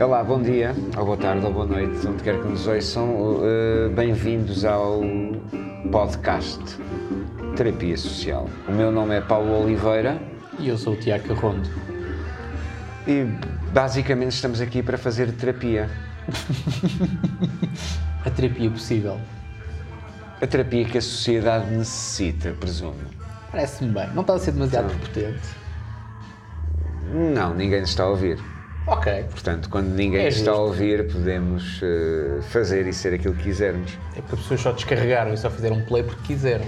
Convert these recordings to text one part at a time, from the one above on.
Olá, bom dia, ou boa tarde, ou boa noite, onde quer que nos ouçam. Uh, Bem-vindos ao podcast Terapia Social. O meu nome é Paulo Oliveira E eu sou o Tiago Carrondo. e basicamente estamos aqui para fazer terapia. A terapia possível. A terapia que a sociedade necessita, presumo. Parece-me bem. Não está a ser demasiado Então. prepotente. Não, ninguém nos está a ouvir. Ok. Portanto, quando ninguém É nos está a ouvir, podemos uh, fazer e ser aquilo que quisermos. É porque as pessoas só descarregaram e só fizeram um play porque quiseram.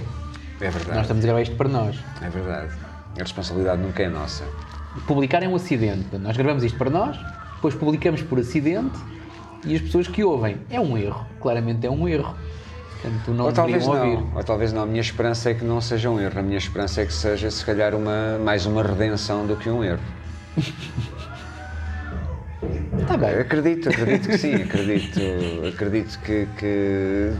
É Nós verdade. estamos a gravar isto para nós. É verdade. A responsabilidade nunca é nossa. Publicar é um acidente. Nós gravamos isto para nós, depois publicamos por acidente e as pessoas que ouvem. É um erro. Claramente é um erro. Portanto, não Ou talvez não, ouvir. ou talvez não. A minha esperança é que não seja um erro. A minha esperança é que seja, se calhar, uma, mais uma redenção do que um erro. Está bem. Acredito, acredito que sim, acredito, acredito que, que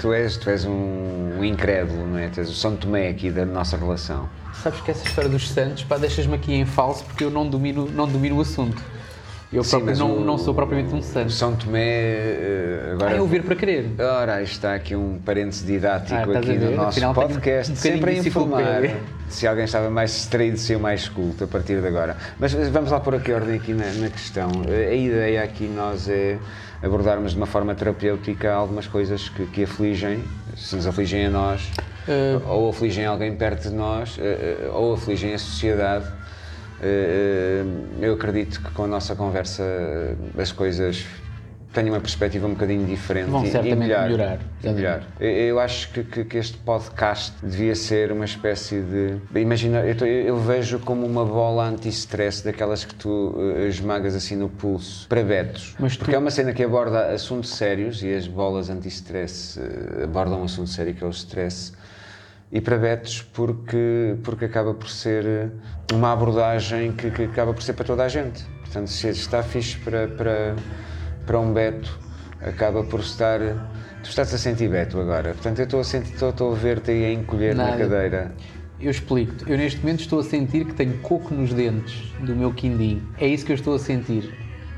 tu és, tu és um, um incrédulo, não é? Tu és o São Tomé aqui da nossa relação. Sabes que essa história dos Santos, pá, deixas-me aqui em falso porque eu não domino, não domino o assunto. Eu Sim, próprio não, o- não sou propriamente um santo. São Tomé, eh, agora... É ouvir para querer. Ora, está aqui um parênteses didático Ah, aqui no nosso Afinal, podcast, um sempre a informar. Se alguém estava mais distraído, ser mais culto a partir de agora. Mas vamos lá pôr aqui ordem aqui na, na questão. Eh, A ideia aqui nós é abordarmos de uma forma terapêutica algumas coisas que, que afligem, se nos afligem a nós, Eh, ou afligem alguém perto de nós, ou afligem a sociedade. Eh, eh, Eu acredito que com a nossa conversa as coisas têm uma perspectiva um bocadinho diferente Vão e- e certamente melhor. melhorar. E melhor. Eu- acho que, que- que este podcast devia ser uma espécie de. Imagina, eu, tô- eu vejo como uma bola anti-stress daquelas que tu eh, esmagas assim no pulso para betos. Tu- Porque é uma cena que aborda assuntos sérios e as bolas anti-stress abordam um assunto sério que é o stress. E para betos porque, porque acaba por ser eh, uma abordagem que, que acaba por ser para toda a gente. Portanto, se está fixe para, para, para um beto, acaba por estar. Tu estás a sentir beto agora. Portanto, eu estou a sentir, estou, estou a ver-te aí a encolher na Nada. cadeira. Eu explico-te. Eu neste momento estou a sentir que tenho coco nos dentes do meu quindim. É isso que eu estou a sentir.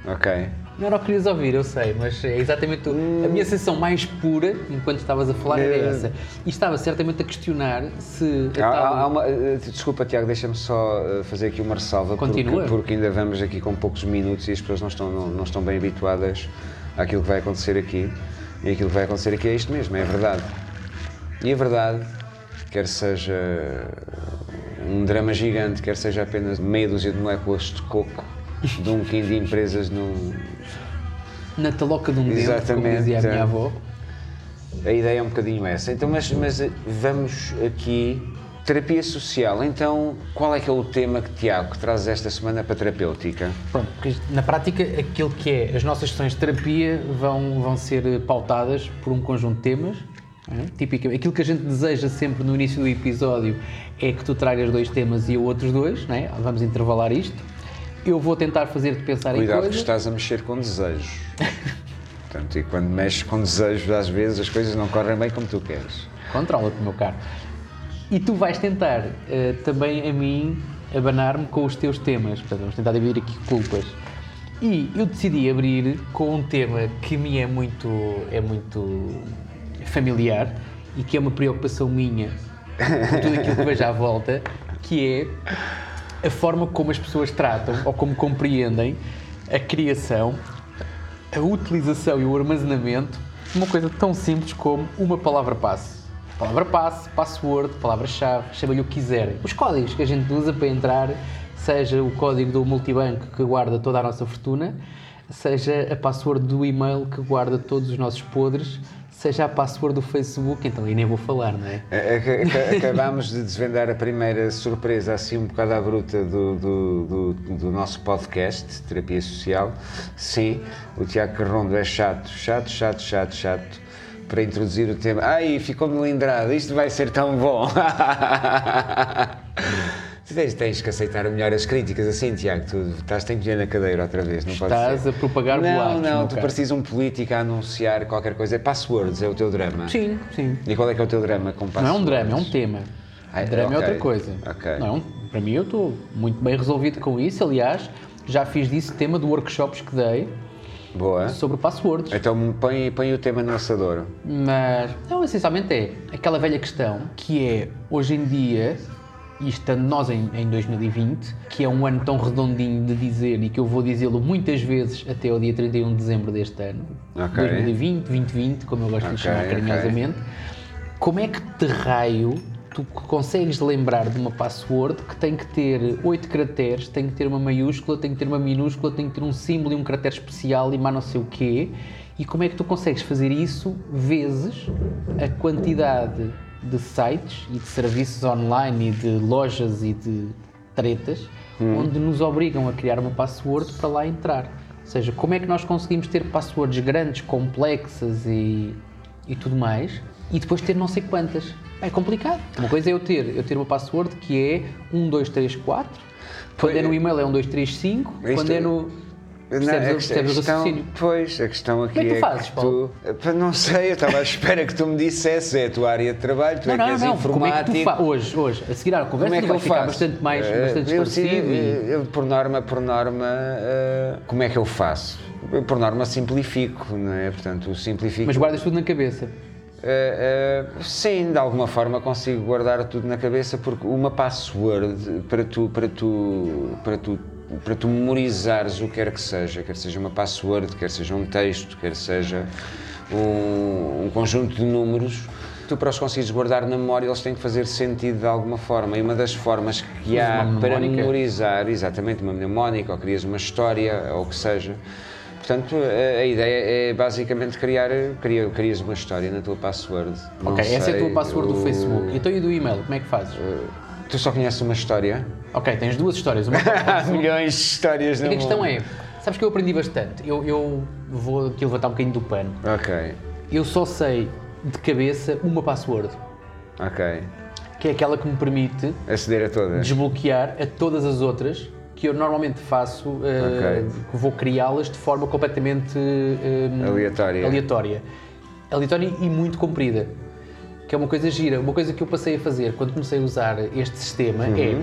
Ok. Não era o que querias ouvir, eu sei, mas é exatamente o- a minha sensação mais pura, enquanto estavas a falar, era Eh. essa. E estava certamente a questionar se a Há, tal- há- uma, eh, desculpa, Tiago, deixa-me só eh, fazer aqui uma ressalva. Continua. Porque, porque ainda vamos aqui com poucos minutos e as pessoas não estão, não, não estão bem habituadas àquilo que vai acontecer aqui. E aquilo que vai acontecer aqui é isto mesmo, é a verdade. E a verdade, quer seja um drama gigante, quer seja apenas meia dúzia de moléculas de coco de um quindim presas num, na taloca de um dente, como Exatamente, dizia a minha é. avó. A ideia é um bocadinho essa. Então, mas, mas eh, vamos aqui. Terapia social. Então, qual é que é o tema que, Tiago, que trazes esta semana para terapêutica? Pronto, porque na prática aquilo que é as nossas sessões de terapia vão, vão ser eh, pautadas por um conjunto de temas. é? Tipicamente, aquilo que a gente deseja sempre no início do episódio é que tu tragas dois temas e eu outros dois, não é? vamos intervalar isto. Eu vou tentar fazer-te pensar em Cuidado que coisas. estás a mexer com desejos. Portanto, e quando mexes com desejos, às vezes as coisas não correm bem como tu queres. Controla-te, meu caro. E tu vais tentar eh, também a mim abanar-me com os teus temas. Portanto, vamos tentar dividir aqui culpas. E eu decidi abrir com um tema que me é muito, é muito familiar e que é uma preocupação minha com tudo aquilo que vejo à volta, que é a forma como as pessoas tratam ou como compreendem a criação, a utilização e o armazenamento de uma coisa tão simples como uma palavra passe. Palavra passe, password, palavra-chave, chama-lhe o que quiserem. Os códigos que a gente usa para entrar, seja o código do multibanco que guarda toda a nossa fortuna, seja a password do e-mail que guarda todos os nossos podres, seja a password do Facebook, então aí nem vou falar, não é? Ac- ac- Acabámos de desvendar a primeira surpresa, assim um bocado à bruta, do, do, do, do nosso podcast, Terapia Social. Sim, o Tiago Carrondo é chato, chato, chato, chato, chato, para introduzir o tema. Ai, ficou melindrado, isto vai ser tão bom. Tu tens, tens que aceitar melhor as críticas, assim, Tiago, tu estás ir na cadeira outra vez, não pode Estás a propagar Não, boatos, não, meu tu pareces um político a anunciar qualquer coisa. É passwords, é o teu drama. Sim, sim. E qual é que é o teu drama com Não é passwords? um drama, é um tema. Ah, drama ok, é outra coisa. ok. Não, é para mim, eu estou muito bem resolvido com isso. Aliás, já fiz disso tema de workshops que dei Boa. sobre passwords. Então põe, põe o tema no assador. Mas, não, essencialmente é aquela velha questão que é, hoje em dia, e estando nós em, em 2020, que é um ano tão redondinho de dizer e que eu vou dizê-lo muitas vezes até ao dia 31 de dezembro deste ano, Ok. 2020, 2020, como eu gosto de Ok, chamar carinhosamente, como é que de raio tu consegues lembrar de uma password que tem que ter oito caracteres, tem que ter uma maiúscula, tem que ter uma minúscula, tem que ter um símbolo e um caractere especial e mais não sei o quê, e como é que tu consegues fazer isso vezes a quantidade de sites e de serviços online e de lojas e de tretas onde nos obrigam a criar uma password para lá entrar. Ou seja, como é que nós conseguimos ter passwords grandes, complexas e, e tudo mais e depois ter não sei quantas? É complicado. Uma coisa é eu ter, eu ter uma password que é 1, 2, 3, 4. Quando é no e-mail é 1, 2, 3, 5. Isto- Quando é no. Não, Percebes, a o- questão- percebes o a raciocínio? Pois, a questão aqui Como é que tu é fazes, que tu. Não sei, eu estava à espera que tu me dissesse, é a tua área de trabalho, tu Não, é que não, és não. Como é que tu informático. Hoje, hoje, a seguir à conversa, Como é tu que vai eu ficar faço? bastante mais Eh, bastante eu, esclarecido. e- eu, por norma, por norma, eh, como é que eu faço? Eu, por norma simplifico, não é? Portanto, simplifico. Mas guardas tudo na cabeça. Eh, eh, sim, de alguma forma consigo guardar tudo na cabeça porque uma password para tu, para tu, para tu, para tu memorizares o que quer que seja, quer seja uma password, quer seja um texto, quer seja um, um conjunto de números, tu para os conseguires guardar na memória eles têm que fazer sentido de alguma forma e uma das formas que há uma para mnemónica? memorizar, exatamente uma mnemónica ou crias uma história ou o que seja, Portanto, a, a ideia é basicamente criar, cria, crias uma história na tua password. Não ok, essa é a sei, tua password do o- Facebook. Então e do e-mail? Como é que fazes? Tu só conheces uma história? Ok, tens duas histórias. Uma milhões de histórias E no a questão mundo. é, sabes que eu aprendi bastante. Eu, eu vou aqui levantar um bocadinho do pano. Ok, Eu só sei de cabeça uma password, ok. que é aquela que me permite Aceder a todas. desbloquear a todas as outras que eu normalmente faço, eh, Ok. que vou criá-las de forma completamente eh, Aleatória. aleatória. Aleatória e muito comprida. Que é uma coisa gira. Uma coisa que eu passei a fazer quando comecei a usar este sistema Uhum. é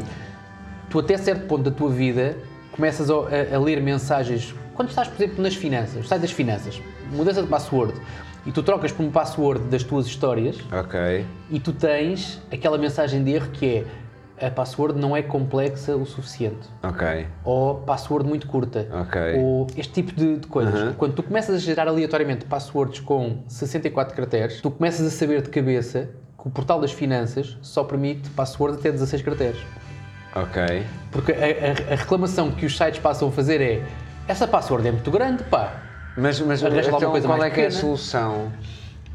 tu até certo ponto da tua vida começas a, a- a ler mensagens. Quando estás, por exemplo, nas finanças, sai das finanças, mudança de password e tu trocas por um password das tuas histórias Ok, e tu tens aquela mensagem de erro que é a password não é complexa o suficiente ok, ou password muito curta Ok. ou este tipo de, de coisas. Quando tu começas a gerar aleatoriamente passwords com 64 caracteres, tu começas a saber de cabeça que o portal das finanças só permite password até 16 caracteres. ok. Porque a, a- a reclamação que os sites passam a fazer é essa password é muito grande, pá. Mas, mas então, qual é que é a pequena. solução?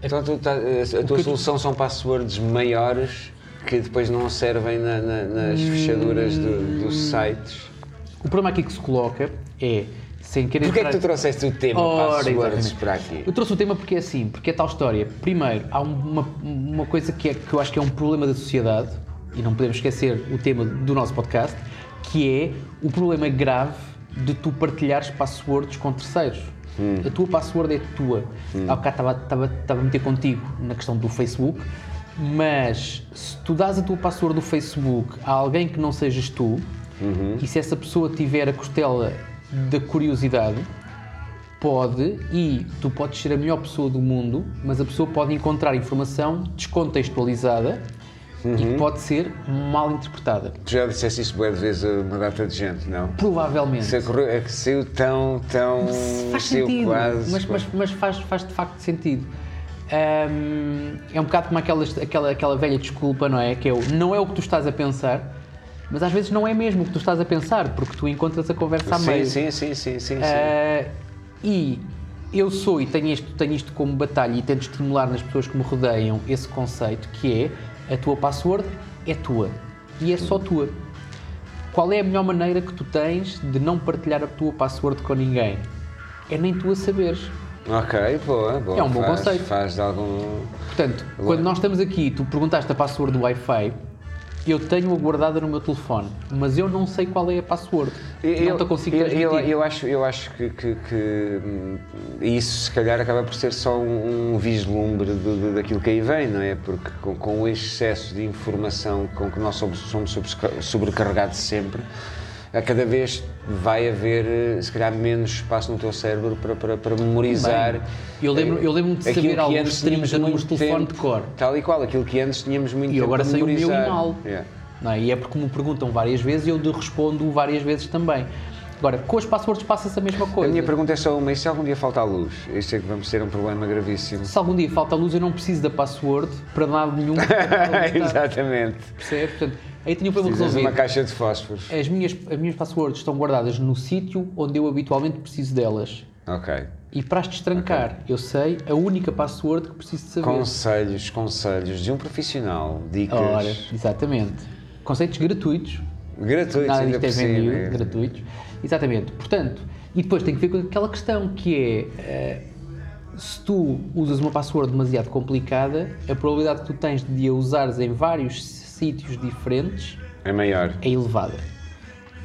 Então tu tá- a tua que- solução são passwords maiores que depois não servem na- na- nas Hum. fechaduras do- dos sites? O problema aqui que se coloca é, sem querer Porquê é que entrar- tu trouxeste o tema Ora, passwords exatamente. para aqui? Eu trouxe o tema porque é assim, porque é tal história. Primeiro, há um- uma, uma coisa que, é, que eu acho que é um problema da sociedade, e não podemos esquecer o tema do nosso podcast, que é o problema grave de tu partilhares passwords com terceiros. A tua password é tua. Há bocado estava a meter contigo na questão do Facebook, mas se tu dás a tua password do Facebook a alguém que não sejas tu, e se essa pessoa tiver a costela da curiosidade, pode e tu podes ser a melhor pessoa do mundo, mas a pessoa pode encontrar informação descontextualizada e que pode ser mal interpretada. Tu já disseste isso de vezes a uma data de gente, não? Provavelmente. Se é que saiu tão, tão. faz sentido, quase. mas, mas, mas faz, faz de facto sentido. Ahm, é um bocado como aquela, aquela, aquela velha desculpa, não é? Que é o não é o que tu estás a pensar, mas às vezes não é mesmo o que tu estás a pensar, porque tu encontras a conversa a sim, meio. sim, sim, sim, sim, sim. Ah, e eu sou e tenho isto, tenho isto como batalha e tento estimular nas pessoas que me rodeiam esse conceito que é a tua password é tua e é só tua. Qual é a melhor maneira que tu tens de não partilhar a tua password com ninguém? É nem tu a saberes. Ok, boa, boa. É um bom faz, conceito. Faz algum. Portanto, Boa. quando nós estamos aqui, tu perguntaste a password do Wi-Fi eu tenho-a guardada no meu telefone, mas eu não sei qual é a password. Eu, não te consigo eu, transmitir. eu, eu acho, eu acho que, que- que, hum, isso se calhar acaba por ser só um, um vislumbre de- de- daquilo que aí vem, não é? Porque com, com o excesso de informação com que nós somos, somos sobrecarregados sempre, a cada vez vai haver, eh, se calhar, menos espaço no teu cérebro para, para, para memorizar. Bem, eu lembro- eu lembro-me de aquilo saber que alguns antes streams tínhamos a números de telefone tempo, de cor. Tal e qual, aquilo que antes tínamos muito E tempo agora para sei o meu e memorizar. mal. Yeah. Não é? E é porque me perguntam várias vezes e eu respondo várias vezes também. Agora, com as passwords passa-se a mesma A coisa. minha pergunta é só uma, e se algum dia faltar luz? Isto é que vamos ter um problema gravíssimo. Se algum dia falta luz, eu não preciso da password para nada nenhum. Exatamente. Percebes? Portanto, aí tenho o problema resolvido. uma caixa de fósforos. As minhas, as minhas passwords estão guardadas no sítio onde eu habitualmente preciso delas. Ok. E para as destrancar, eu sei a única password que preciso de saber. Conselhos, conselhos de um profissional, dicas Ora, exatamente. Conceitos gratuitos. gratuitos Nada ainda é vendido, gratuitos. Exatamente. Portanto, e depois tem que ver com aquela questão que é. eh, se tu usas uma password demasiado complicada, a probabilidade que tu tens de a usares em vários sítios diferentes É maior. é elevada.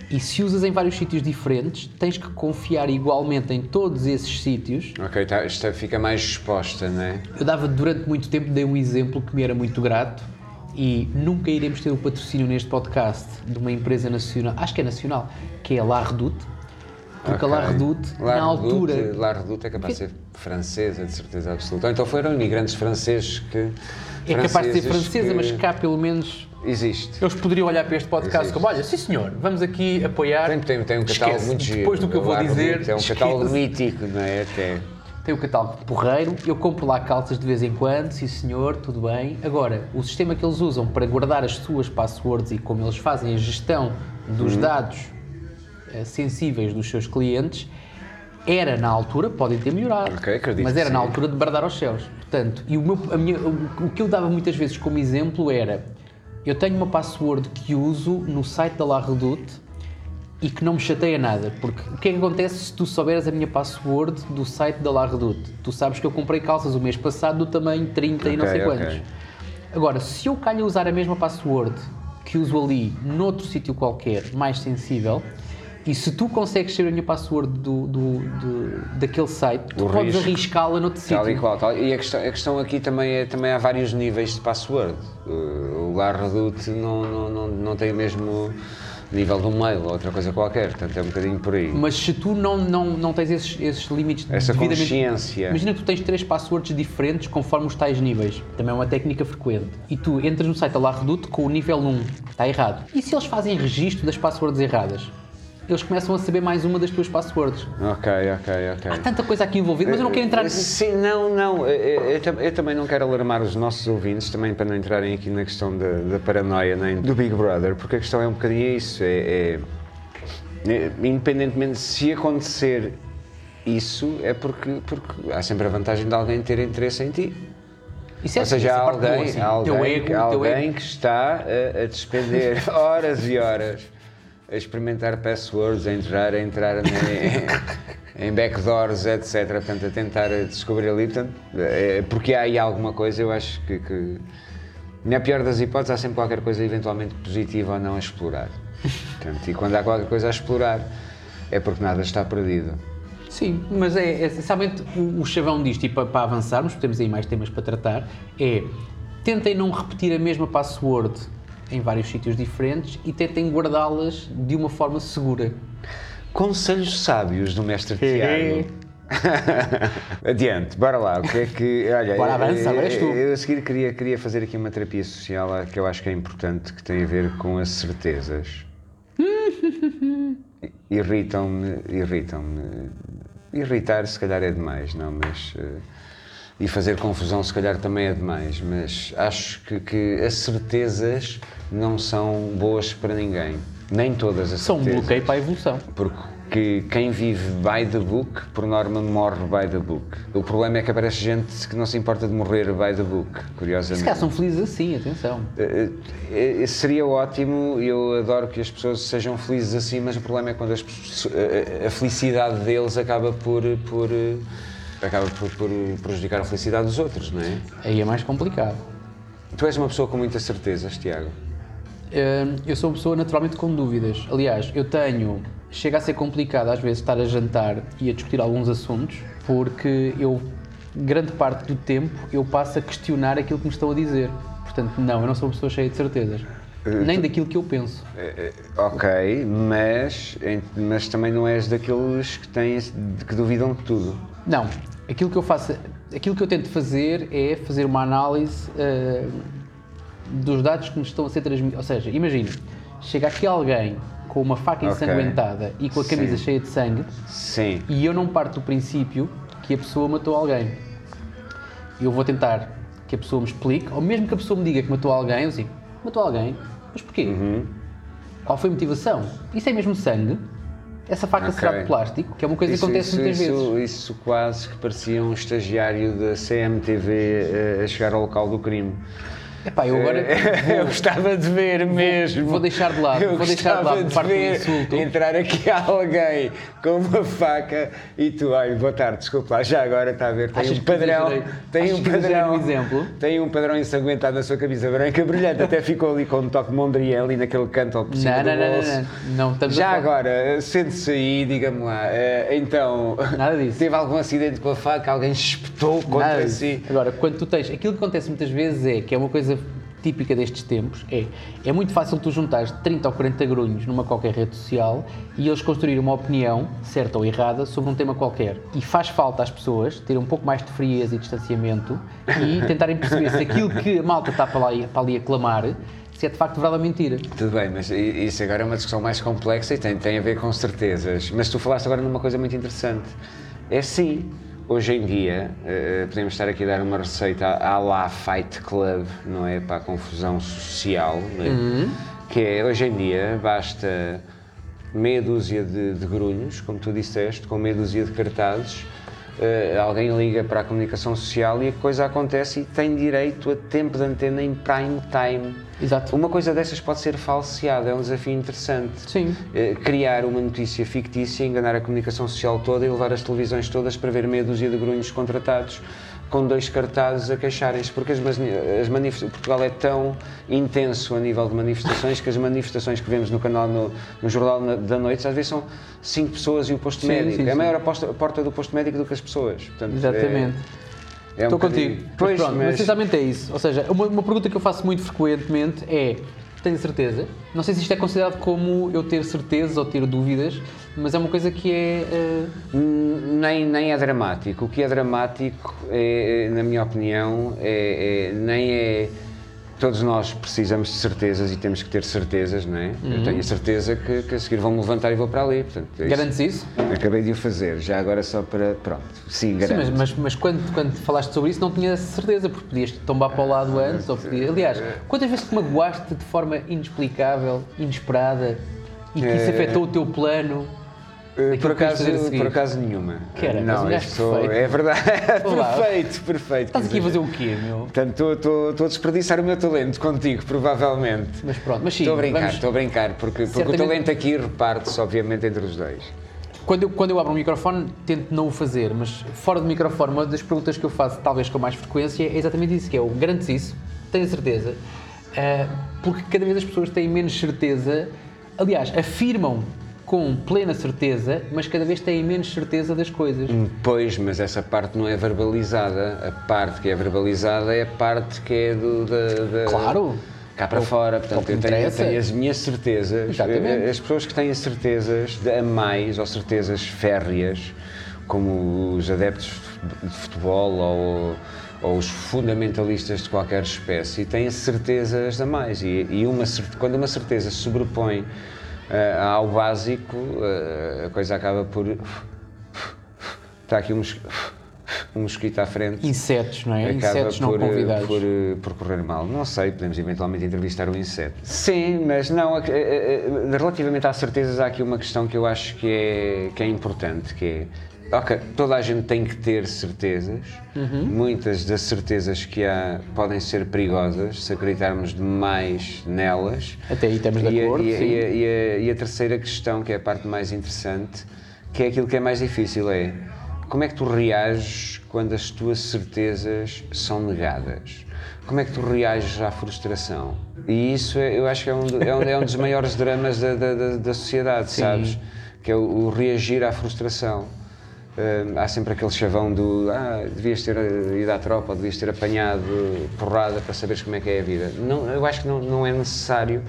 E se usas em vários sítios diferentes, tens que confiar igualmente em todos esses sítios. Ok, tá, esta fica mais exposta, não é? Eu dava durante muito tempo, dei um exemplo que me era muito grato e nunca iremos ter o patrocínio neste podcast de uma empresa nacional, acho que é nacional, que é a La Redoute. Porque Ok. a La Redoute, La na Redoute- altura, La Redoute é capaz de ser francesa, de certeza absoluta. Ou então foram imigrantes franceses que. é capaz de ser francesa, que mas cá pelo menos Existe. eles poderiam olhar para este podcast Existe. como: olha, sim senhor, vamos aqui apoiar. Tem, tem, tem um catálogo Esquece, muito giro. Depois do que eu vou La dizer, Redoute É um esquece. catálogo mítico, não é? Até. Tem o catálogo porreiro, eu compro lá calças de vez em quando, sim senhor, tudo bem. Agora, o sistema que eles usam para guardar as suas passwords e como eles fazem a gestão dos Uhum. dados sensíveis dos seus clientes, era na altura, podem ter melhorado, Ok, acredito mas era na altura de bardar aos céus. Portanto, e o, meu, a minha, o, o que eu dava muitas vezes como exemplo era, eu tenho uma password que uso no site da La Redoute e que não me chateia nada, porque o que é que acontece se tu souberes a minha password do site da La Redoute? Tu sabes que eu comprei calças o mês passado do tamanho 30 e não sei ok. quantos. Agora, se eu calho usar a mesma password que uso ali noutro sítio qualquer, mais sensível, e se tu consegues ser a minha password do, do, do- daquele site, tu Do podes arriscá-la noutro Tal e qual. tal. E a questão, a questão aqui também é também há vários níveis de password. Uh, O La Redoute não, não, não, não tem o mesmo nível do mail ou outra coisa qualquer, portanto é um bocadinho por aí. Mas se tu não, não, não tens esses, esses limites Essa devidamente... consciência. Imagina que tu tens três passwords diferentes conforme os tais níveis. Também é uma técnica frequente. E tu entras no site da La Redoute com o nível 1. Está errado. E se eles fazem registro das passwords erradas? Eles começam a saber mais uma das tuas passwords. Ok, ok, ok. Há tanta coisa aqui envolvida, mas eu não quero entrar... Sim, não, não. Eu, eu- eu tam- eu também não quero alarmar os nossos ouvintes, também para não entrarem aqui na questão da, da paranoia nem do Big Brother, porque a questão é um bocadinho isso. É, é- é- independentemente se acontecer isso, é porque, porque há sempre a vantagem de alguém ter interesse em ti. Isso é Ou seja, há parte boa, alguém, assim. alguém, Teu ego, há teu ego. alguém que está a, a despender horas e horas a experimentar passwords, a entrar, a entrar em, em backdoors, etc. Portanto, a tentar descobrir ali. Portanto, é, porque há aí alguma coisa, eu acho que, que na pior das hipóteses há sempre qualquer coisa eventualmente positiva ou não a explorar. Portanto, e quando há qualquer coisa a explorar é porque nada está perdido. Sim, mas é, é essencialmente o, chavão disto, e para, para avançarmos, temos aí mais temas para tratar, é tentem não repetir a mesma password em vários sítios diferentes e tentem guardá-las de uma forma segura. Conselhos sábios do mestre Tiago. Adiante, bora lá. O que é que. Olha, Bora, avança, eu, és tu. eu a seguir queria, queria fazer aqui uma terapia social que eu acho que é importante, que tem a ver com as certezas. Irritam-me, irritam-me. Irritar se calhar é demais, não, mas. eh, E fazer confusão se calhar também é demais, mas acho que, que as certezas não são boas para ninguém. Nem todas as São um certezas. bloqueio para a evolução. Porque quem vive by the book, por norma, morre by the book. O problema é que aparece gente que não se importa de morrer by the book, Se curiosamente. calhar são felizes assim, atenção. Eh, eh, seria ótimo, eu adoro que as pessoas sejam felizes assim, mas o problema é quando as pessoas- a, felicidade deles acaba por, por, acaba por, por prejudicar a felicidade dos outros, não é? Aí é mais complicado. Tu és uma pessoa com muitas certezas, Tiago. Hum, eu sou uma pessoa naturalmente com dúvidas. Aliás, eu tenho. Chega a ser complicado às vezes estar a jantar e a discutir alguns assuntos, porque eu, grande parte do tempo, eu passo a questionar aquilo que me estão a dizer. Portanto, não, eu não sou uma pessoa cheia de certezas. Nem daquilo que eu penso. Eh, Ok, mas, mas também não és daqueles que, têm, que duvidam de tudo. Não, aquilo que eu faço, aquilo que eu tento fazer é fazer uma análise ah, dos dados que me estão a ser transmitidos. Ou seja, imagina, chega aqui alguém com uma faca ensanguentada e com a camisa Sim. cheia de sangue Sim. e eu não parto do princípio que a pessoa matou alguém. Eu vou tentar que a pessoa me explique, ou mesmo que a pessoa me diga que matou alguém, eu digo, matou alguém? Mas porquê? Uhum. Qual foi a motivação? Isso é mesmo sangue? Essa faca Ok. será de plástico? Que é uma coisa Isso, que acontece isso, muitas isso, vezes. isso quase que parecia um estagiário da CMTV eh, a chegar ao local do crime. Epá, eu agora eu gostava de ver mesmo. vou deixar de lado, Eu vou deixar de lado gostava parte do ver insulto. entrar aqui alguém com uma faca e tu, olha, boa tarde, desculpa lá, já agora está a ver, tem Achas um padrão, tem um padrão, no exemplo? tem um padrão ensanguentado na sua camisa branca, brilhante, até ficou ali com um toque de Mondrian ali naquele canto ao cima Não, do não, não, bolso. não, não, Já agora, sente-se aí, diga-me lá, eh, então, Nada disso. teve algum acidente com a faca, alguém espetou Nada contra disso. si? Agora, quando tu tens. Aquilo que acontece muitas vezes é que é uma coisa típica destes tempos é é muito fácil tu juntares 30 ou 40 grunhos numa qualquer rede social e eles construírem uma opinião, certa ou errada, sobre um tema qualquer. E faz falta às pessoas terem um pouco mais de frieza e distanciamento e tentarem perceber se aquilo que a malta está para ali, para ali a clamar se é de facto verdade ou mentira. Tudo bem, mas isso agora é uma discussão mais complexa e tem, tem a ver com certezas. Mas tu falaste agora numa coisa muito interessante. É sim, hoje em dia, eh, podemos estar aqui a dar uma receita à lá Fight Club, não é? Para a confusão social, não é? Que é, hoje em dia, basta meia dúzia de, de grunhos, como tu disseste, com meia dúzia de cartazes, eh, alguém liga para a comunicação social e a coisa acontece e tem direito a tempo de antena em prime time. Exato. Uma coisa dessas pode ser falseada, é um desafio interessante. Sim. Eh, Criar uma notícia fictícia, enganar a comunicação social toda e levar as televisões todas para ver meia dúzia de grunhos contratados com dois cartazes a queixarem-se, porque as, as Portugal é tão intenso a nível de manifestações que as manifestações que vemos no canal, no, no Jornal na- da Noite, às vezes são cinco pessoas e o posto Sim, médico. sim, é sim. maior a posta- porta do posto médico do que as pessoas. Portanto, é- Exatamente. é um Estou bocadinho- contigo. Pois, mas pronto, mas mas- essencialmente é isso. Ou seja, uma, uma pergunta que eu faço muito frequentemente é: tenho certeza? Não sei se isto é considerado como eu ter certezas ou ter dúvidas, mas é uma coisa que é. Hum, Nem, nem é dramático. O que é dramático, é, é, na minha opinião, é, é- nem é. Todos nós precisamos de certezas e temos que ter certezas, não é? Eu tenho a certeza que, que a seguir vão-me levantar e vou para ali. Portanto, é isso. Garantes isso? Acabei de o fazer, já agora só para. Pronto, sim, Sim, garanto. mas, mas, mas quando, quando falaste sobre isso não tinha certeza, porque podias tombar para o lado antes, ou podias... Aliás, quantas vezes te magoaste de forma inexplicável, inesperada, e que isso É. afetou o teu plano? Eh, Por acaso, por acaso nenhuma. Que era? Mas Não, gajo sou- perfeito. é verdade. Olá. perfeito, perfeito. Estás aqui a fazer o quê, meu? Portanto, estou- a desperdiçar o meu talento contigo, provavelmente. Mas pronto, mas sim, Estou a brincar, estou a brincar, porque, porque o talento aqui reparte-se, obviamente, entre os dois. Quando eu, quando eu abro um microfone, tento não o fazer, mas fora do microfone, uma das perguntas que eu faço, talvez com mais frequência, é exatamente isso, que é o garantes isso, tenho certeza, Ah, porque cada vez as pessoas têm menos certeza, aliás, afirmam com plena certeza, mas cada vez têm menos certeza das coisas. Pois, mas essa parte não é verbalizada. A parte que é verbalizada é a parte que é do, da, da- Claro. cá para É o- fora. Portanto, eu tenho, tenho as minhas certezas. Exatamente. As pessoas que têm certezas a mais, ou certezas férreas, como os adeptos de futebol ou, ou os fundamentalistas de qualquer espécie, têm certezas a mais. E, e uma, quando uma certeza se sobrepõe ah, ao básico, ah, a coisa acaba por. Está aqui um, mos- um mosquito à frente. Insetos, não é? Acaba Insetos não por, eh, convidados. Por, por correr mal. Não sei, podemos eventualmente entrevistar o inseto. Sim, mas não, relativamente às certezas, há aqui uma questão que eu acho que é, que é importante, que é, ok, toda a gente tem que ter certezas, Uhum. muitas das certezas que há podem ser perigosas se acreditarmos demais nelas. Até aí estamos de E a- acordo, e a- e a- e a, e a terceira questão, que é a parte mais interessante, que é aquilo que é mais difícil, é como é que tu reages quando as tuas certezas são negadas? Como é que tu reages à frustração? E isso é, eu acho que é um, é um, é um dos maiores dramas da, da, da, da sociedade, Sim. sabes? Que é o, o reagir à frustração. Hum, há sempre aquele chavão do ah, devias ter ido à tropa, ou devias ter apanhado porrada para saberes como é que é a vida. Não, eu acho que não, não é necessário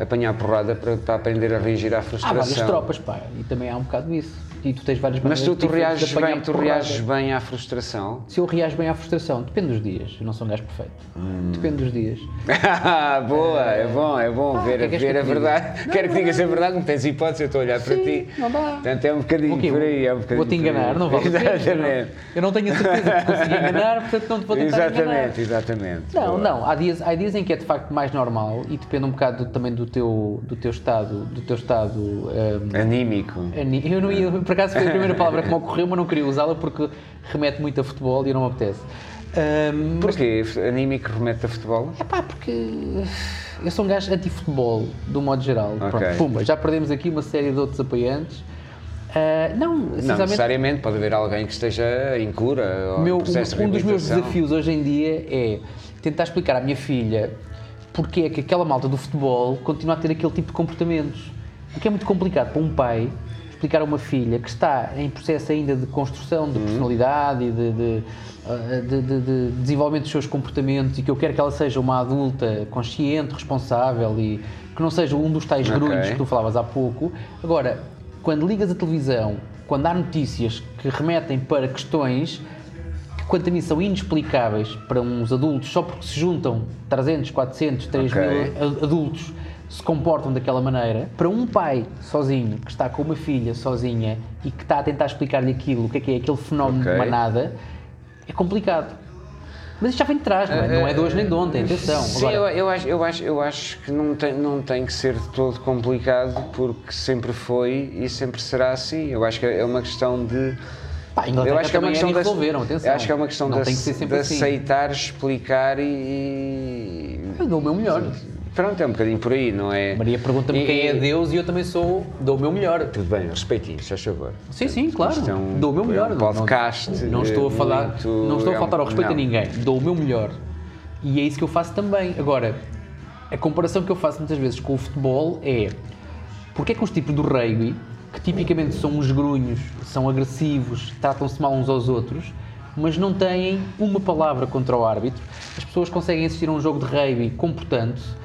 apanhar porrada para, para aprender a reagir à Há frustração. várias tropas, pá, e também há um bocado disso. E tu tens várias Mas maneiras tu, tu de reages bem, tu reages bem à frustração? Se eu reajo bem à frustração, depende dos dias. Eu não sou um gajo perfeito. Hum. Depende dos dias. Boa, é bom, é bom Ah, ver, que é ver a verdade. Quero que digas a verdade, não tens hipótese, eu estou a olhar para Sim, ti. não dá. Portanto, é um bocadinho O quê? por aí. É um Vou-te enganar, não vale. Exatamente. Eu não tenho a certeza que consegui enganar, portanto não te vou tentar enganar. Exatamente, exatamente. Não, Boa. não, há dias, há dias em que é de facto mais normal e depende um bocado do- também do teu, do teu estado, do teu estado hum, Anímico. Eu não ia, por acaso foi a primeira palavra que me ocorreu, mas não queria usá-la porque remete muito a futebol e não me apetece. Hum, mas Porquê? Anímico remete a futebol? é pá, porque eu sou um gajo anti-futebol, do modo geral. Ok. Pronto, pumba, já perdemos aqui uma série de outros apoiantes. Ah, não, Não necessariamente, pode haver alguém que esteja em cura ou meu- de um dos meus desafios hoje em dia é tentar explicar à minha filha porque é que aquela malta do futebol continua a ter aquele tipo de comportamentos. O que é muito complicado para um pai explicar a uma filha que está em processo ainda de construção Uhum. de personalidade e de, de, de- de- de desenvolvimento dos seus comportamentos e que eu quero que ela seja uma adulta consciente, responsável e que não seja um dos tais Ok. grunhos que tu falavas há pouco. Agora, quando ligas a televisão, quando há notícias que remetem para questões que quanto a mim são inexplicáveis para uns adultos, só porque se juntam 300, 400, 3 Ok. mil adultos se comportam daquela maneira, para um pai sozinho, que está com uma filha sozinha e que está a tentar explicar-lhe aquilo, o que é que é aquele fenómeno Ok. de manada, é complicado. Mas isto já vem de trás, não é? Não é de hoje nem de ontem, atenção. Sim, Agora, eu, eu acho, eu, acho, eu acho que não tem, não tem que ser de todo complicado porque sempre foi e sempre será assim. Eu acho que é uma questão de. pá, Eu acho que é uma também questão é, de, resolveram, atenção. acho que é uma questão não de, de assim. aceitar, explicar e. Eu dou o meu melhor. Pronto, é um bocadinho por aí, não é? Maria pergunta-me quem é Deus e eu também sou, dou o meu melhor. Tudo bem, respeitinho, se faz favor. Sim, sim, claro. É um- dou o meu é melhor. um Não- podcast, Não, não estou a eh, falar, muito- não estou a é um- faltar ao respeito a não. ninguém. Dou o meu melhor. E é isso que eu faço também. Agora, a comparação que eu faço muitas vezes com o futebol é porque é que os tipos do rugby, que tipicamente são uns grunhos, são agressivos, tratam-se mal uns aos outros, mas não têm uma palavra contra o árbitro, as pessoas conseguem assistir a um jogo de rugby comportando-se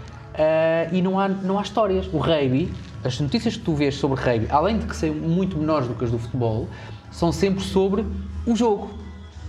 e não há, não há histórias. O rugby, as notícias que tu vês sobre rugby, além de que são muito menores do que as do futebol, são sempre sobre o jogo.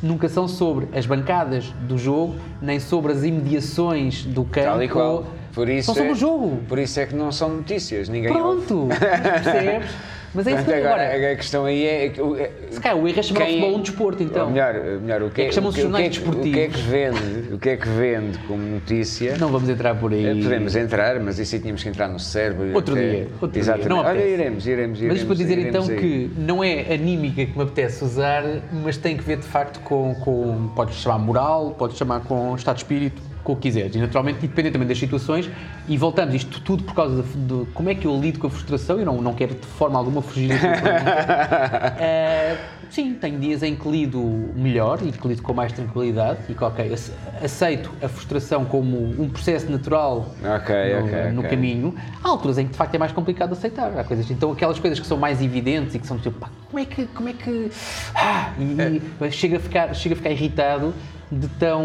Nunca são sobre as bancadas do jogo, nem sobre as imediações do campo. Tal e qual. Por isso são sobre é- o jogo. Por isso é que não são notícias, ninguém. Pronto, percebes? Mas é isso Portanto, agora, agora. a questão aí é. o- é- Se calhar o erro é chamar o quem- futebol um desporto, então. Ou melhor, melhor, o que É é, que chamam-se é jornais que- O que é que desportivos. vende, o que é que vende como notícia? Não vamos entrar por aí. Eh, Podemos entrar, mas isso aí tínhamos que entrar no cérebro. Outro até- dia, outro dia. Exatamente. Não Olha, iremos, iremos, iremos. Mas para dizer iremos então que não é anímica que me apetece usar, mas tem que ver de facto com, com podes chamar moral, podes chamar com estado de espírito, com o que quiseres. E naturalmente, independentemente das situações, e voltamos isto tudo por causa de, de como é que eu lido com a frustração, eu não, não quero de forma alguma fugir da pergunta. Eh, sim, tenho dias em que lido melhor e que lido com mais tranquilidade e que, ok, ace- aceito a frustração como um processo natural Ok, no, ok, no ok. caminho. Há alturas em que de facto é mais complicado aceitar. Há coisas, então aquelas coisas que são mais evidentes e que são tipo, pá, como é que, como é que, ah, e, e chega a ficar, chega a ficar irritado de tão,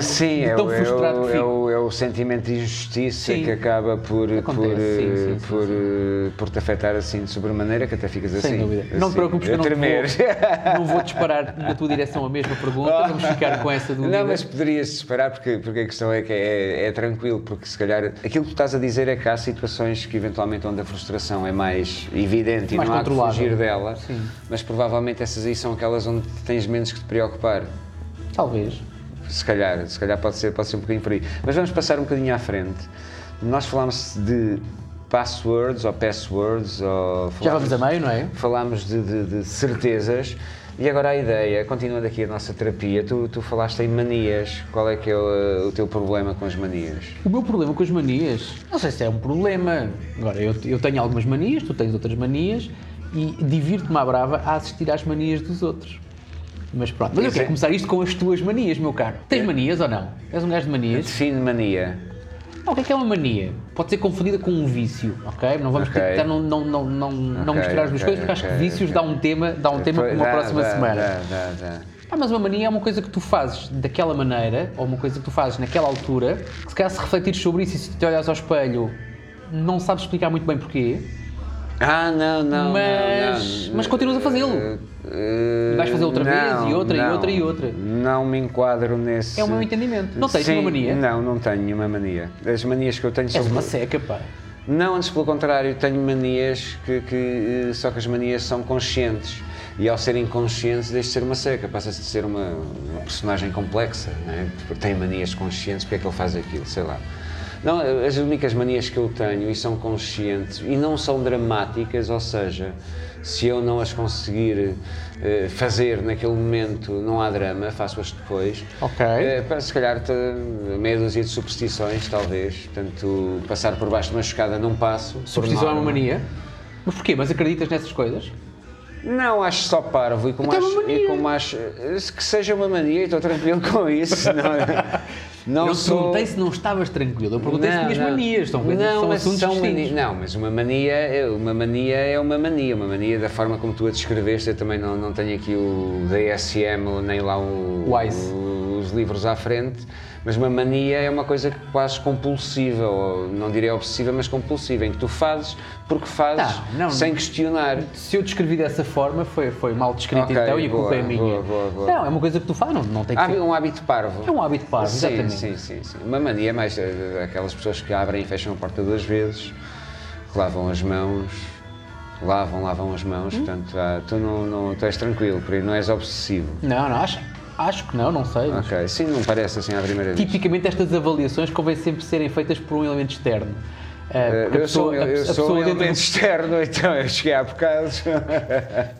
Sim, de é, tão é, frustrado o, que é, o, é o sentimento de injustiça Sim. que acaba por, por, Acontece, eh, sim, sim, por, sim. eh, por te afetar assim de sobremaneira que até ficas assim. Sem dúvida. não te assim, preocupes que eu não, vou, não vou disparar na tua direção a mesma pergunta, vamos ficar com essa dúvida. Não, mas poderias disparar porque, porque a questão é que é, é tranquilo, porque se calhar aquilo que tu estás a dizer é que há situações que eventualmente onde a frustração é mais evidente Mais e não há que fugir dela, Sim. mas provavelmente essas aí são aquelas onde tens menos que te preocupar. Talvez. Se calhar, se calhar pode ser, pode ser um bocadinho por aí. Mas vamos passar um bocadinho à frente. Nós falámos de passwords ou passwords ou Já vamos a meio, não é? falámos de, de- de certezas e agora a ideia, continuando aqui a nossa terapia, tu, tu falaste em manias. Qual é que é o, o teu problema com as manias? O meu problema com as manias, não sei se é um problema. Agora, eu, eu tenho algumas manias, tu tens outras manias e divirto-me à brava a assistir às manias dos outros. Mas pronto. Mas eu quero é- começar isto com as tuas manias, meu caro. Tens manias ou não? És um gajo de manias? Define mania. Não, o que é que é uma mania? Pode ser confundida com um vício, ok? Não vamos Ok. tentar não, não, não, não, não Ok, misturar as duas ok, coisas, porque acho que vícios dá um tema, dá um tema para uma Dá, próxima dá, semana. Dá, dá. Ah, mas uma mania é uma coisa que tu fazes daquela maneira, ou uma coisa que tu fazes naquela altura, que se calhar se refletires sobre isso e se te olhas ao espelho, não sabes explicar muito bem porquê, Ah, não, não. Mas- não, não. mas continuas a fazê-lo. E vais fazer outra vez, não, e outra, e outra, e outra. Não me enquadro nesse. é o meu entendimento. Não tens Sim, uma mania? Não, não tenho nenhuma mania. As manias que eu tenho são. És uma seca, pá. Não, antes pelo contrário, tenho manias que, que, eh, só que as manias são conscientes. E ao serem conscientes, deixa de ser uma seca, passa-se de ser uma, uma personagem complexa. Não é? Porque tem manias conscientes, porque é que ele faz aquilo? Sei lá. Não, as únicas manias que eu tenho e são conscientes e não são dramáticas, ou seja, se eu não as conseguir eh, fazer naquele momento, não há drama, faço-as depois. Ok. Eh, para se calhar meia dúzia de superstições, talvez. Portanto, passar por baixo de uma escada não passo. Superstição é uma mania? Mas porquê? Mas acreditas nessas coisas? Não, acho só parvo e como, é acho, e mania. como acho que seja uma mania e estou tranquilo com isso. Não, não eu sou. perguntei se não estavas tranquilo. Eu perguntei se Não, tinhas não. manias. São, coisas, não, são mas assuntos são distintos. mani- Não, mas uma mania, é- uma mania é uma mania. Uma mania da forma como tu a descreveste. Eu também não, não tenho aqui o DSM nem lá o, Wise. o- os livros à frente. Mas uma mania é uma coisa quase compulsiva, ou não direi obsessiva, mas compulsiva, em que tu fazes porque fazes Tá, não. sem questionar. Se eu descrevi dessa forma, foi, foi mal descrito Ok, então e a culpa é minha. boa, boa, boa. Não, é uma coisa que tu fazes, não, não tem que Há ser. um hábito parvo. É um hábito parvo, sim, exatamente. Sim, sim, sim. Uma mania é mais eh, aquelas pessoas que abrem e fecham a porta duas vezes, que lavam as mãos, lavam, lavam as mãos, Hum? portanto, ah, tu, não, não, tu és tranquilo, por aí não és obsessivo. Não, não, acho, acho que não, não sei. mas Ok, sim, não parece assim à primeira vez. Tipicamente estas avaliações convém sempre serem feitas por um elemento externo. Ah, Eh, porque a eu sou, pessoa- a- eu a sou pessoa um dentro elemento externo, então eu cheguei há bocado.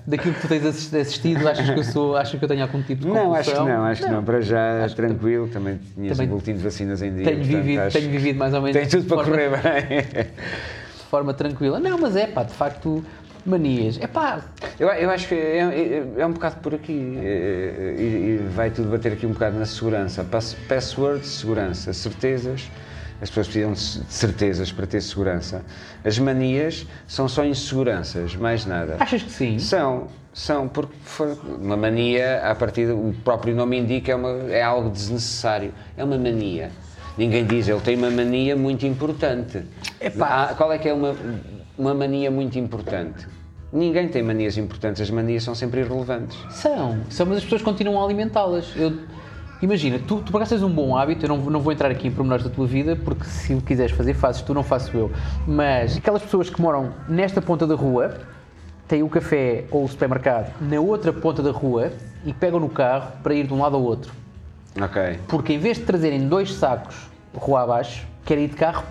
daquilo que tu tens assis- assistido, achas que eu sou, achas que eu tenho algum tipo de Não, acho que compulsão? não, acho que não. Para já, tranquilo, também tinhas também um boletim de vacinas em dia. Tenho portanto, vivido, acho tenho vivido mais ou menos Tem tudo de para forma- correr bem. de forma tranquila. Não, mas é pá, de facto, manias. É pá, Eu, eu acho que é, é- é um bocado por aqui é- é- e, e vai tudo bater aqui um bocado na segurança. Pass- Passwords, segurança, certezas. As pessoas precisam de certezas para ter segurança. As manias são só inseguranças, mais nada. achas que sim? São, são, porque uma mania, à partida, o próprio nome indica, é, uma, é algo desnecessário. É uma mania. Ninguém diz, ele tem uma mania muito importante. Epá. Ah, qual é que é uma, uma mania muito importante? Ninguém tem manias importantes, as manias são sempre irrelevantes. São, são, mas as pessoas continuam a alimentá-las. Eu, imagina, tu, tu tens um bom hábito, eu não, vou- não vou entrar aqui em pormenores da tua vida, porque se o quiseres fazer, fazes tu, não faço eu. Mas aquelas pessoas que moram nesta ponta da rua, têm o café ou o supermercado na outra ponta da rua e pegam no carro para ir de um lado ao outro. Ok. Porque em vez de trazerem dois sacos rua abaixo, querem ir de carro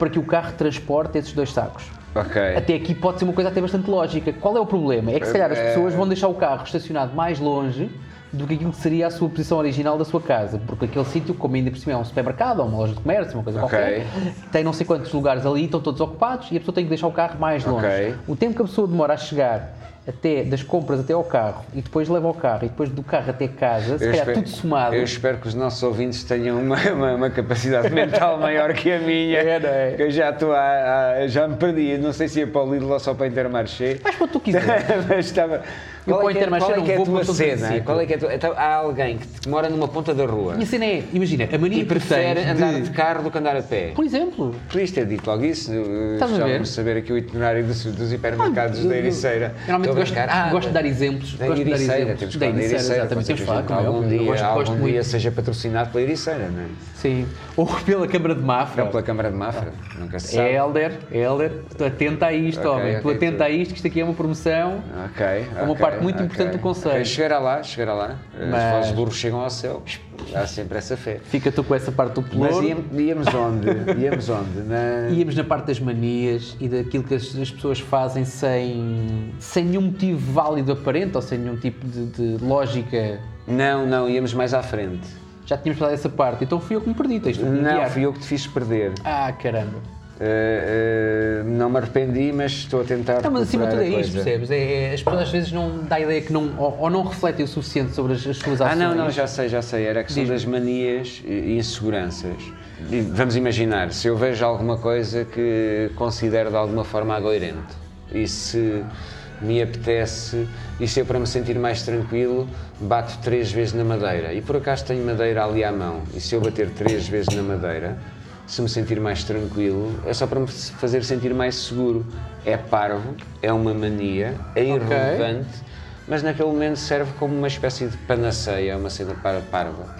para que o carro transporte esses dois sacos. Ok. Até aqui pode ser uma coisa até bastante lógica. Qual é o problema? É que se calhar as É. pessoas vão deixar o carro estacionado mais longe do que aquilo que seria a sua posição original da sua casa. Porque aquele sítio, como ainda por cima é um supermercado ou uma loja de comércio, uma coisa Ok. qualquer, tem não sei quantos lugares ali, estão todos ocupados e a pessoa tem que deixar o carro mais longe. Ok. O tempo que a pessoa demora a chegar até das compras até ao carro e depois leva o carro e depois do carro até casa, se Eu calhar espero, tudo somado. eu espero que os nossos ouvintes tenham uma, uma, uma capacidade mental maior que a minha. É, é? Que eu já estou a, a- já me perdi. Não sei se ia para o Lidl ou só para Intermarché. Faz para tu quiseres. Mas estava. Qual é, que é, qual é que é a tua cena? Qual é que é tua, então, há alguém que, te- mora numa ponta da rua minha cena é, imagina, a mania e que prefere tens andar de- de carro do que andar a pé. Por exemplo, Podias ter dito logo isso. Estás a ver? de saber aqui o itinerário dos, dos hipermercados Ah, da Ericeira. Normalmente gosto. Ah, gosto de dar exemplos. Da gosto de dar exemplos. temos que Da Ericeira, exatamente. Temos que que falar, como é algum dia, algum dia seja patrocinado pela Ericeira, não é? Sim. Ou pela Câmara de Mafra. Ou pela Câmara de Mafra, nunca se sabe. É Helder, Helder, tu atenta a isto, Ok, homem. tu ok, atenta tu- a isto, que isto aqui é uma promoção. Ok, É uma ok, parte muito importante do conselho. Ok, Chegará lá, chegará lá. Mas- As vozes burros chegam ao céu. Há sempre essa fé. Fica tu com essa parte do Mas pelouro. íamos, íamos onde? Íamos onde? Na... Íamos na parte das manias e daquilo que as, as pessoas fazem sem, sem nenhum motivo válido aparente ou sem nenhum tipo de, de lógica. Não, não, íamos mais à frente. Já tínhamos falado dessa parte, então fui eu que me perdi, tens Não, fui eu que te fiz perder. Ah, caramba. Uh, uh, não me arrependi, mas estou a tentar. Não, mas acima de tudo é isto, percebes? É, é- as pessoas às vezes não dá a ideia que não, ou, ou não refletem o suficiente sobre as, as suas Ah, ações. não, não, já sei, já sei. Era a questão das manias e inseguranças. E vamos imaginar, se eu vejo alguma coisa que considero de alguma forma agoirente e se me apetece, e se eu para me sentir mais tranquilo, bato três vezes na madeira. E por acaso tenho madeira ali à mão, e se eu bater três vezes na madeira, se me sentir mais tranquilo, é só para me fazer sentir mais seguro. É parvo, é uma mania, é irrelevante, mas naquele momento serve como uma espécie de panaceia, uma cena para parva.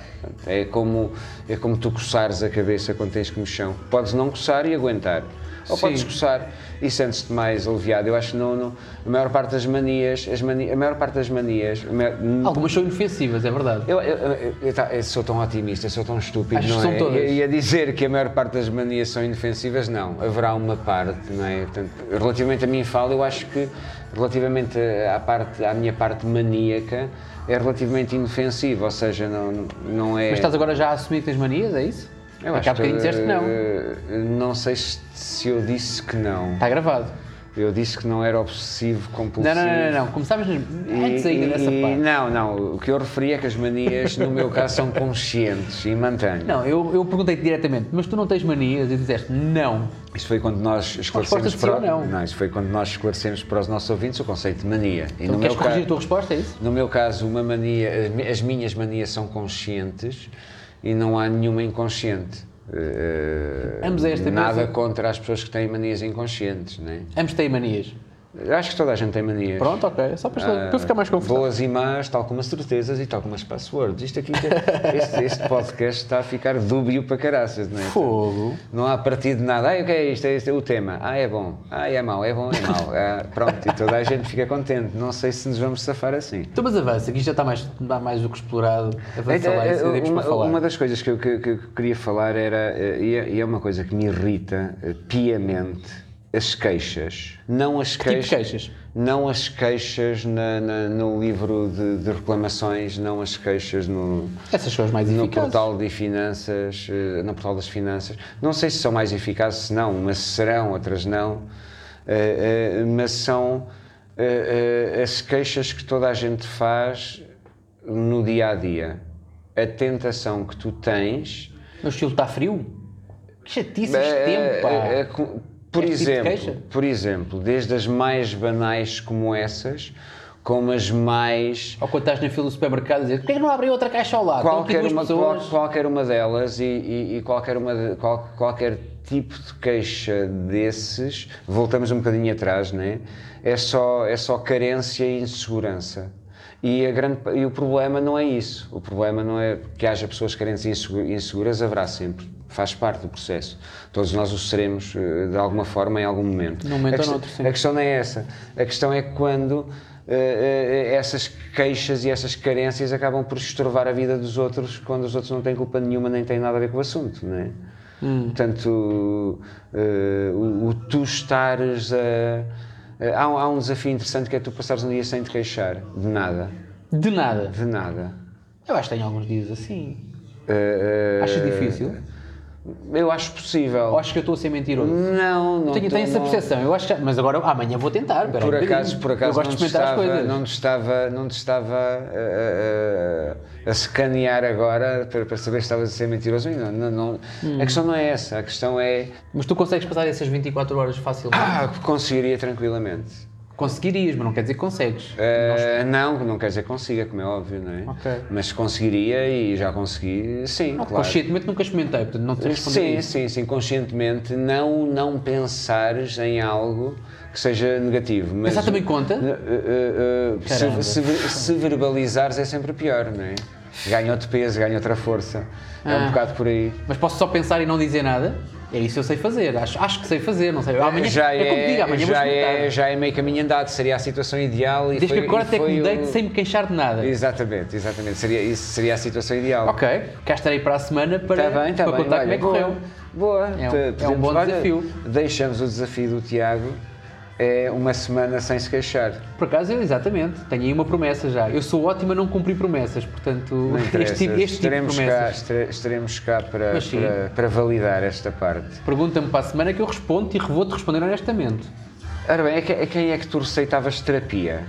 É como, é como tu coçares a cabeça quando tens comichão. Podes não coçar e aguentar. Ou Sim. podes coçar e sentes-te mais aliviado. Eu acho que não, não- a maior parte das manias, as mani, a maior parte das manias, maior- Algumas são inofensivas, é verdade. eu, eu- eu- eu tá- eu sou tão otimista, sou tão estúpido, Acho que não são é? todas. E, e a dizer que a maior parte das manias são inofensivas, não. Haverá uma parte, não é? Portanto, relativamente a mim falo, eu acho que relativamente à, parte, à minha parte maníaca é relativamente inofensiva, ou seja, não, não é... Mas estás agora já a assumir que tens manias, é isso? Eu que há bocadinho disseste que não. eh, Não sei se, eu disse que não. Está gravado. Eu disse que não era obsessivo, compulsivo. Não, não, não, não, não. Começámos antes ainda dessa parte. Não, não. O que eu referi é que as manias, no meu caso, são conscientes e mantenho. Não, eu, eu perguntei-te diretamente, mas tu não tens manias? E disseste, não. Isso foi quando nós esclarecemos para, não? isso foi quando nós esclarecemos para os nossos ouvintes o conceito de mania. E Então, no queres meu, corrigir a ca... tua resposta, é isso? no meu caso, uma mania, as minhas manias são conscientes e não há nenhuma inconsciente. Eh, Ambos a esta Nada mesa- contra as pessoas que têm manias inconscientes, né? Ambos têm manias. Acho que toda a gente tem manias. Pronto, ok. Só para, para eu ficar mais confortável. Boas e más, tal como as certezas e tal como as passwords. Isto aqui, este, este podcast está a ficar dúbio para caraças, não é? Fogo. Não há partido de nada. Ah, o que é isto? Este é o tema. Ah, é bom. Ah, é mau. É bom, é mau. Ah, pronto, e toda a gente fica contente. Não sei se nos vamos safar assim. Então, mas avança, isto já está mais, mais do que explorado. Avança lá, isso Então, temos uma, para falar. uma das coisas que eu, que- que eu queria falar era, eh, e é, e é uma coisa que me irrita eh, piamente, as queixas. Não as tipo queixas. queixas? Não as queixas na- na- no livro de, de reclamações, não as queixas no, Essas são as mais no eficazes. portal de finanças, eh, no portal das finanças. Não sei se são mais eficazes, se não, umas serão, outras não, eh, eh, mas são as queixas que toda a gente faz no dia a dia. A tentação que tu tens. Meu estilo está frio? Que chatice este eh, tempo, pá. Por Este tipo de exemplo, queixa? por exemplo, desde as mais banais como essas, como as mais Ou quando estás na fila do supermercado a dizer porquê que não abrem outra caixa ao lado? Qualquer uma, qual- qualquer uma delas e, e- e qualquer, uma de- qual- qualquer tipo de queixa desses, voltamos um bocadinho atrás, né? é, só, é só carência e insegurança. E, a grande, e o problema não é isso. O problema não é que haja pessoas carentes e insegu- inseguras, haverá sempre. Faz parte do processo. Todos nós o seremos eh, de alguma forma em algum momento. Num momento a, ou quest- noutro, sim. a questão não é essa. A questão é quando eh, eh, essas queixas e essas carências acabam por estorvar a vida dos outros quando os outros não têm culpa nenhuma nem têm nada a ver com o assunto, não é? Portanto, eh, o, o tu estares a. há, um- há um desafio interessante que é tu passares um dia sem te queixar de nada. De nada. De nada. Eu acho que tenho alguns dias assim. Eh, Achas difícil? Eu acho possível. Ou achas que eu estou a ser mentiroso? Não, não. tenho, tenho essa percepção. Eu acho que, mas agora, amanhã vou tentar. Por um acaso, por acaso eu gosto não, de te estava, coisas. não estava, não estava a, a, a, a escanear agora para, para saber se estavas a ser mentiroso. Não, não, não. Hum. A questão não é essa, a questão é. Mas tu consegues passar essas 24 horas facilmente? Ah, conseguiria tranquilamente. Conseguirias, mas não quer dizer que consegues. Eh, não, não quer dizer que consiga, como é óbvio, não é? Ok. Mas conseguiria e já consegui, sim, claro. Conscientemente nunca experimentei, portanto não te respondi Sim, isso. sim, sim, conscientemente não, não pensares em algo que seja negativo. Mas Pensar também conta? Eh, Caramba. se, se, se verbalizares é sempre pior, não é? Ganha outro peso, ganha outra força. É um Ah. bocado por aí. Mas posso só pensar e não dizer nada? É isso que eu sei fazer. Acho, acho que sei fazer, não sei. Amanhã, já é, como digo, amanhã já, é, já é meio caminho andado, seria a situação ideal e Desde foi, que agora até que me o- deite sem me queixar de nada. Exatamente, exatamente. Seria, isso seria a situação ideal. Ok, cá estarei para a semana para, Está bem, está para bem. contar olha, como é que correu. Boa. É um- é um bom olha, desafio. Deixamos o desafio do Tiago é uma semana sem se queixar. Por acaso, eu, exatamente, tenho aí uma promessa já. Eu sou ótimo a não cumprir promessas, portanto, interessa. este, tipo- este tipo de estaremos, cá, promessas. estre- estaremos cá para, para, para validar esta parte. Pergunta-me para a semana que eu respondo e vou-te responder honestamente. Ora bem, a que- a quem é que tu receitavas terapia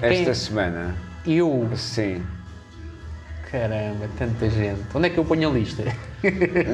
quem esta semana? eu. Sim. Caramba, tanta gente. Onde é que eu ponho a lista?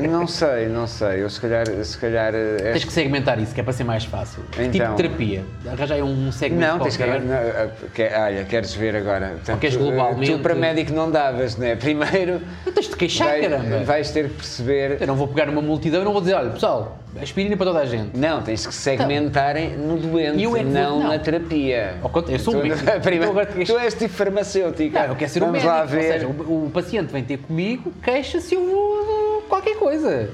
Não sei, não sei. Eu se calhar, se calhar eh, Tens esta- que segmentar isso, que é para ser mais fácil. Que tipo Então. de terapia? Arranjai um segmento Não, tens que. qualquer. não, eh, que- olha, queres ver agora. Portanto, queres eh, globalmente? Tu para médico não davas, não é? Primeiro. Não tens de queixar, vai- caramba. vais ter que perceber. Eu não vou pegar numa multidão e não vou dizer, olha, pessoal, aspirina para toda a gente. Não, tens que segmentarem no doente, E é não, não. na terapia. Eu sou um tu, médico. primeiro, Então tu és tipo farmacêutica. Não, eu quero ser um Vamos médico. lá Ou ver. seja, o, o paciente vem ter comigo, queixa-se eu vou qualquer coisa.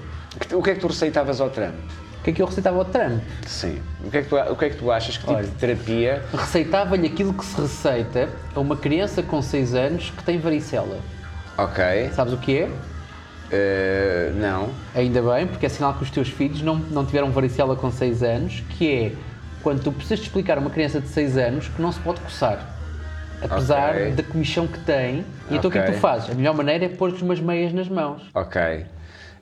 O que é que tu receitavas ao Trump? O que é que eu receitava ao Trump? Sim. O que é que tu, o que é que tu achas? Que tipo Olha. de terapia? Receitava-lhe aquilo que se receita a uma criança com 6 anos que tem varicela. Ok. Sabes o que é? Eh, não. Ainda bem, porque é sinal que os teus filhos não, não tiveram varicela com 6 anos, que é quando tu precisas explicar a uma criança de 6 anos que não se pode coçar. Apesar Ok. da comichão que tem. E então o que é que tu fazes? A melhor maneira é pôr-lhes umas meias nas mãos. Ok.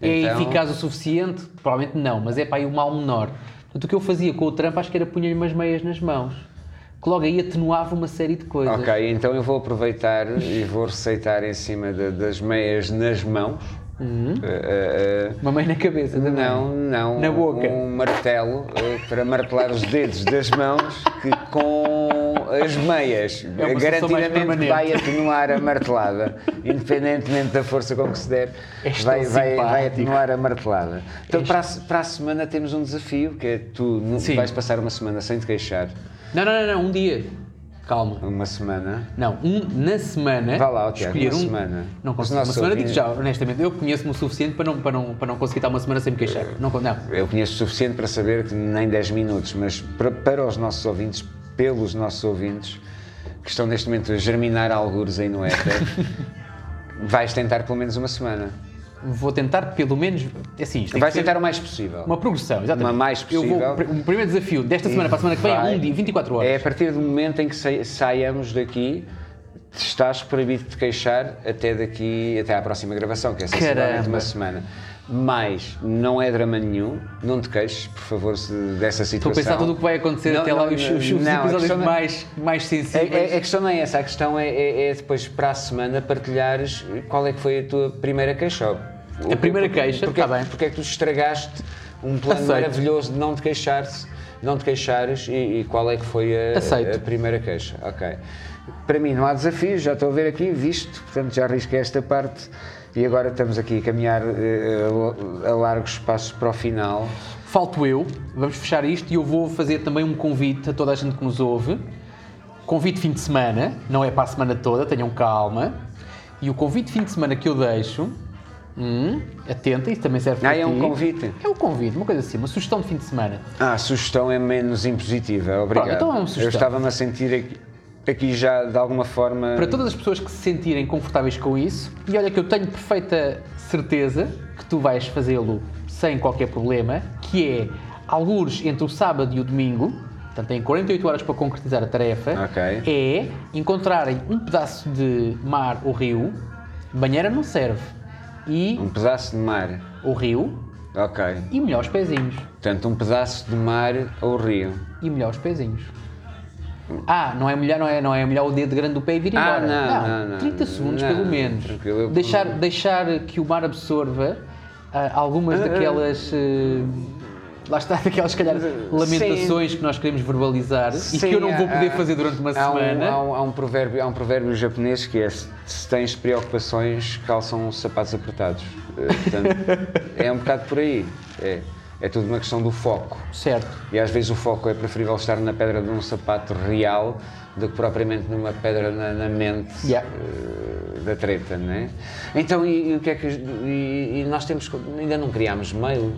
É Então- eficaz o suficiente? Provavelmente não, mas é para aí o mal menor. Portanto, o que eu fazia com o Trump acho que era punha-lhe umas meias nas mãos. Que logo aí atenuava uma série de coisas. Ok, então eu vou aproveitar e vou receitar em cima de- das meias nas mãos. Eh, eh, eh, Uma meia na cabeça também. não, não. Na boca. Um martelo eh, para martelar os dedos das mãos que com as meias É garantidamente vai atenuar a martelada, independentemente da força com que se der, És vai, vai, vai atenuar a martelada. Então És- para a, para a semana temos um desafio, que é tu Sim. vais passar uma semana sem te queixar. Não, não, não, não, um dia. Calma. Uma semana. Não, um, na semana. Vá lá, Tiago, escolher uma um. semana. Não consigo. Uma semana, digo já, honestamente, eu conheço-me o suficiente para não, para, não, para não conseguir estar uma semana sem me queixar. Não, não. Eu conheço o suficiente para saber que nem 10 minutos, mas para, para os nossos ouvintes, pelos nossos ouvintes, que estão neste momento a germinar algures aí no éter, vais tentar pelo menos uma semana. Vou tentar, pelo menos. Assim, isto Vais tentar o mais possível. Uma progressão, exatamente. Uma mais Eu vou, possível. o primeiro desafio desta semana para a semana que vem é um dia, 24 horas. É a partir do momento em que sai- saiamos daqui, estás proibido de te queixar até daqui, até à próxima gravação, que é sensivelmente uma semana. Mas não é drama nenhum, não te queixes, por favor, se- dessa Estou situação. a pensar tudo o que vai acontecer Não, até lá, não, os, os- os não, episódios questão não- mais, mais A, sensíveis. a- a questão não é essa, a questão é, é- é depois para a semana partilhares qual é que foi a tua primeira queixa. O- A primeira porque- queixa, porque, tá bem. Porque é que tu estragaste um plano Aceito. maravilhoso de não te queixares, não te queixares e, e qual é que foi a, a primeira queixa? Ok. Para mim não há desafios, já estou a ver aqui, visto, portanto já arrisquei esta parte e agora estamos aqui a caminhar eh, a largos passos para o final. Falto eu, vamos fechar isto e eu vou fazer também um convite a toda a gente que nos ouve. Convite fim de semana, não é para a semana toda, tenham calma. E o convite fim de semana que eu deixo, hum, atenta, isso também serve para Ah, é um ti. convite? É um convite, uma coisa assim, uma sugestão de fim de semana. Ah, a sugestão é menos impositiva, obrigado. então é uma sugestão. Eu estava-me a sentir aqui, aqui já de alguma forma. Para todas as pessoas que se sentirem confortáveis com isso, e olha que eu tenho perfeita certeza que tu vais fazê-lo sem qualquer problema, que é algures entre o sábado e o domingo, portanto têm 48 horas para concretizar a tarefa, Ok. é encontrarem um pedaço de mar ou rio, banheira não serve, e Um pedaço de mar. o rio, Ok. e molhar os pezinhos. Portanto, um pedaço de mar ou rio. E molhar os pezinhos. Ah, não é molhar, não é, não é molhar o dedo grande do pé e vir Ah, embora. não, não, não. 30 segundos, Não, pelo menos. eu- Deixar, deixar que o mar absorva ah, algumas daquelas. eh, lá está, daquelas, se calhar, lamentações que nós queremos verbalizar e Sim, que eu não vou há- poder fazer durante uma há um- semana. há, um, há um provérbio, há um provérbio japonês que é: se se tens preocupações, calçam sapatos apertados. Eh, Portanto, é um bocado por aí. É, é tudo uma questão do foco. Certo. E às vezes o foco é preferível estar na pedra de um sapato real do que propriamente numa pedra na, na mente Yeah. eh, da treta, não é? Então, e, e o que é que. E, e nós temos. Ainda não criámos mail.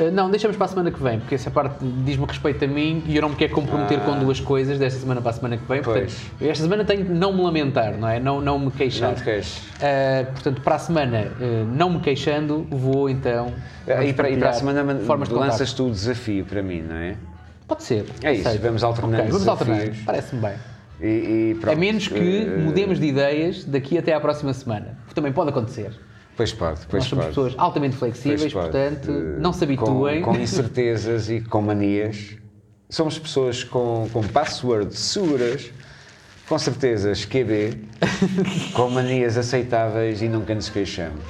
Ah, não, deixamos para a semana que vem, porque essa parte diz-me respeito a mim e eu não me quero comprometer com duas coisas desta semana para a semana que vem. Portanto, Ah. Pois. esta semana tenho que não me lamentar, não é? Não, não me queixar. Não te queixes. Uh, portanto, para a semana, uh, não me queixando, vou então. E para, e para a semana man- formas de lanças tu o desafio para mim, não é? Pode ser. É isso, aceito. vamos alternando Ok, vamos alternar. desafios. Parece-me bem. E, e A menos que eh, mudemos de ideias daqui até à próxima semana. Também pode acontecer. Pois pode, pois Nós somos pode. pessoas altamente flexíveis, portanto, Eh, não se habituem. Com, com incertezas e com manias. Somos pessoas com, com passwords seguras, com certezas QB, com manias aceitáveis e nunca nos queixamos.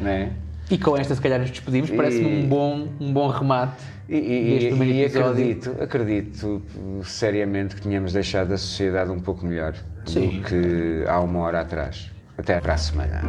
Não é? E com esta, se calhar, nos despedimos. Parece-me um bom, um bom remate. E, e- e- acredito, acredito seriamente que tínhamos deixado a sociedade um pouco melhor Sim. do que há uma hora atrás. Até para a semana.